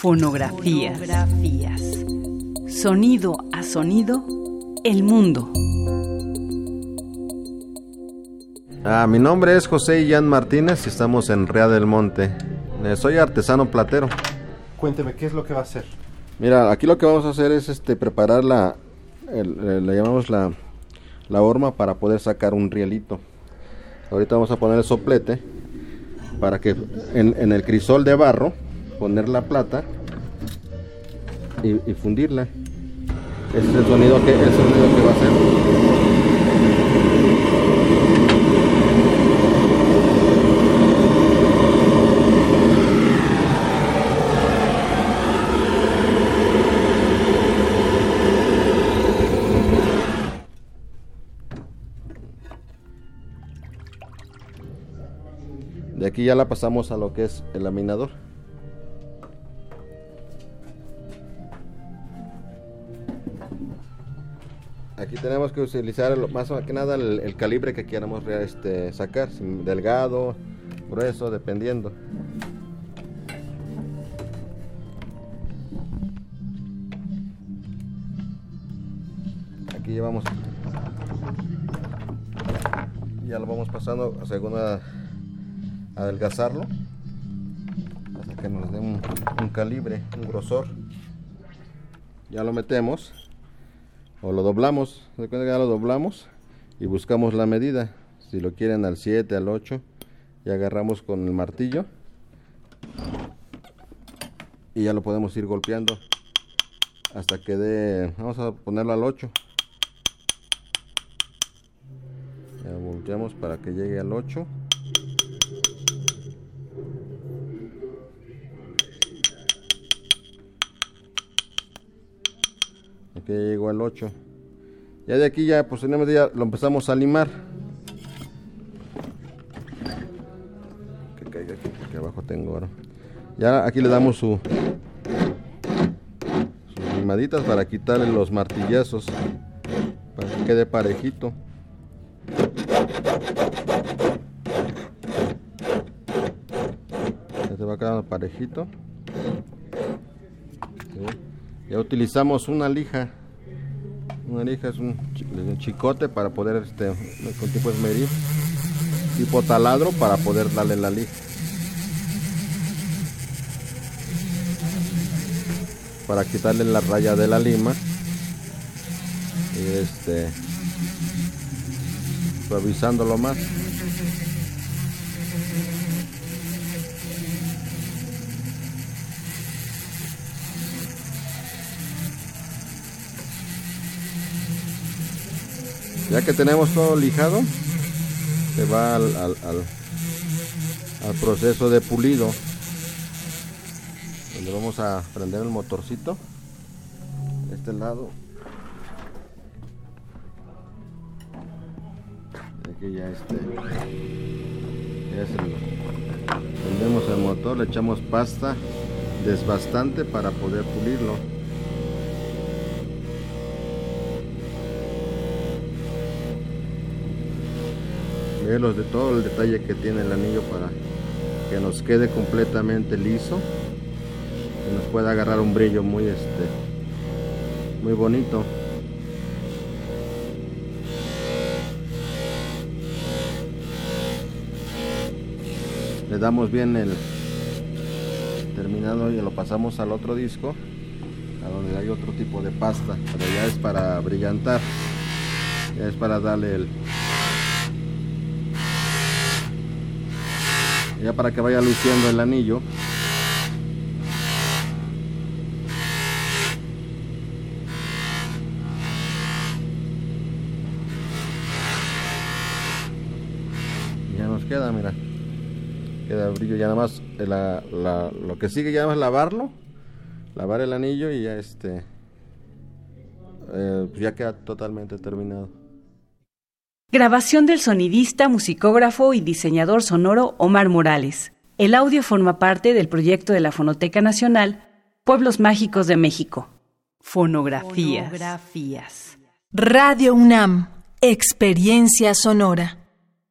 Fonografías. Sonido a sonido, el mundo. Ah, mi nombre es José Ian Martínez y estamos en Rea del Monte. Eh, soy artesano platero. Cuénteme, ¿qué es lo que va a hacer? Mira, aquí lo que vamos a hacer es este preparar la, el- le llamamos la, la horma para poder sacar un rielito. Ahorita vamos a poner el soplete para que en, en el crisol de barro poner la plata y, fundirla. Ese es el sonido que, el sonido que va a hacer. De aquí ya la pasamos a lo que es el laminador. Aquí tenemos que utilizar más que nada el, calibre que queramos este, sacar, delgado, grueso, dependiendo. Aquí llevamos ya lo vamos pasando según a, adelgazarlo hasta que nos dé un calibre, un grosor. Ya lo metemos o lo doblamos, de cuenta que ya lo doblamos y buscamos la medida. Si lo quieren al 7, al 8, y agarramos con el martillo y ya lo podemos ir golpeando hasta que dé, vamos a ponerlo al 8. Ya volteamos para que llegue al 8. Aquí ya llegó al 8. Ya de aquí ya posteriormente ya lo empezamos a limar. Que caiga aquí abajo tengo ahora. Ya aquí le damos su sus limaditas para quitarle los martillazos para que quede parejito. Ya se va quedando parejito. Ya utilizamos una lija. Una lija es un chicote para poder, este, con tipo esmeril. Tipo taladro para poder darle la lija. Para quitarle la raya de la lima. Y este. Suavizándolo más. Ya que tenemos todo lijado, se va al, al- proceso de pulido. Donde vamos a prender el motorcito. De este lado. Aquí ya este. Prendemos el motor, le echamos pasta desbastante para poder pulirlo. De todo el detalle que tiene el anillo para que nos quede completamente liso que nos pueda agarrar un brillo muy este muy bonito. Le damos bien el terminado y lo pasamos al otro disco a donde hay otro tipo de pasta pero ya es para brillantar ya es para darle el ya para que vaya luciendo el anillo. Ya nos queda mira. Queda brillo ya nada más eh, lo que sigue ya nada más lavarlo lavar el anillo y ya este eh, pues ya queda totalmente terminado Grabación del sonidista, musicógrafo y diseñador sonoro Omar Morales. El audio forma parte del proyecto de la Fonoteca Nacional Pueblos Mágicos de México. Fonografías. Radio UNAM, Experiencia Sonora.